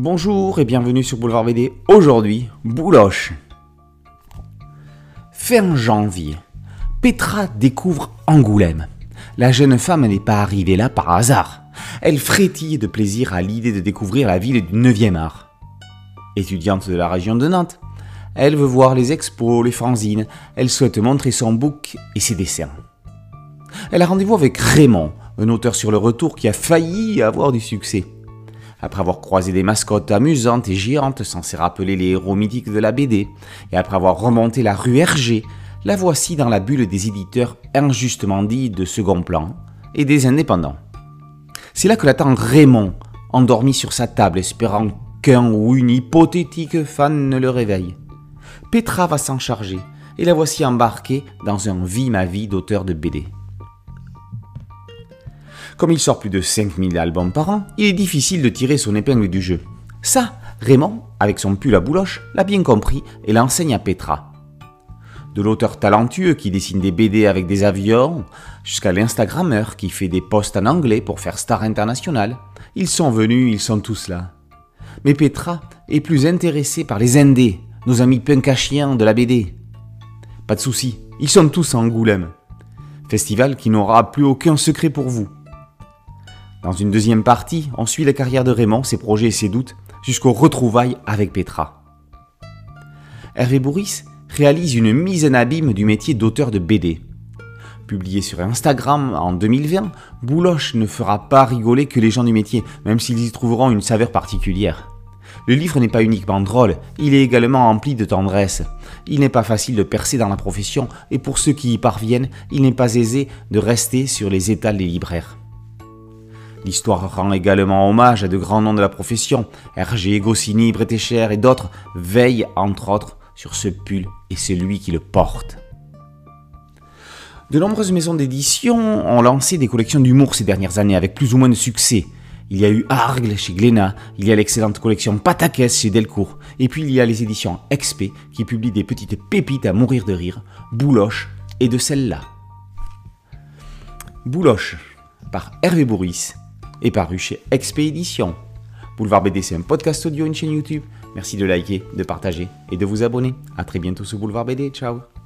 Bonjour et bienvenue sur Boulevard BD. Aujourd'hui, Bouloche. Fin janvier, Petra découvre Angoulême. La jeune femme n'est pas arrivée là par hasard. Elle frétille de plaisir à l'idée de découvrir la ville du 9e art. Étudiante de la région de Nantes, elle veut voir les expos, les fanzines, elle souhaite montrer son book et ses dessins. Elle a rendez-vous avec Raymond, un auteur sur le retour qui a failli avoir du succès. Après avoir croisé des mascottes amusantes et géantes censées rappeler les héros mythiques de la BD, et après avoir remonté la rue Hergé, la voici dans la bulle des éditeurs injustement dits de second plan et des indépendants. C'est là que l'attend Raymond, endormi sur sa table, espérant qu'un ou une hypothétique fan ne le réveille. Petra va s'en charger, et la voici embarquée dans un vie ma vie d'auteur de BD. Comme il sort plus de 5000 albums par an, il est difficile de tirer son épingle du jeu. Ça, Raymond, avec son pull à bouloche, l'a bien compris et l'enseigne à Petra. De l'auteur talentueux qui dessine des BD avec des avions, jusqu'à l'Instagrammeur qui fait des posts en anglais pour faire star international, ils sont venus, ils sont tous là. Mais Petra est plus intéressée par les Indés, nos amis punkachiens de la BD. Pas de souci, ils sont tous à Angoulême. Festival qui n'aura plus aucun secret pour vous. Dans une deuxième partie, on suit la carrière de Raymond, ses projets et ses doutes, jusqu'aux retrouvailles avec Petra. Hervé Bourris réalise une mise en abîme du métier d'auteur de BD. Publié sur Instagram en 2020, Bouloche ne fera pas rigoler que les gens du métier, même s'ils y trouveront une saveur particulière. Le livre n'est pas uniquement drôle, il est également empli de tendresse. Il n'est pas facile de percer dans la profession, et pour ceux qui y parviennent, il n'est pas aisé de rester sur les étals des libraires. L'histoire rend également hommage à de grands noms de la profession. Hergé, Goscinny, Bretécher et d'autres veillent, entre autres, sur ce pull et celui qui le porte. De nombreuses maisons d'édition ont lancé des collections d'humour ces dernières années avec plus ou moins de succès. Il y a eu Argle chez Glénat, il y a l'excellente collection Patakès chez Delcourt, et puis il y a les éditions XP qui publient des petites pépites à mourir de rire, Bouloche et de celle-là. Bouloche, par Hervé Bourris, est paru chez Expédition. Boulevard BD, c'est un podcast audio, une chaîne YouTube. Merci de liker, de partager et de vous abonner. A très bientôt sur Boulevard BD. Ciao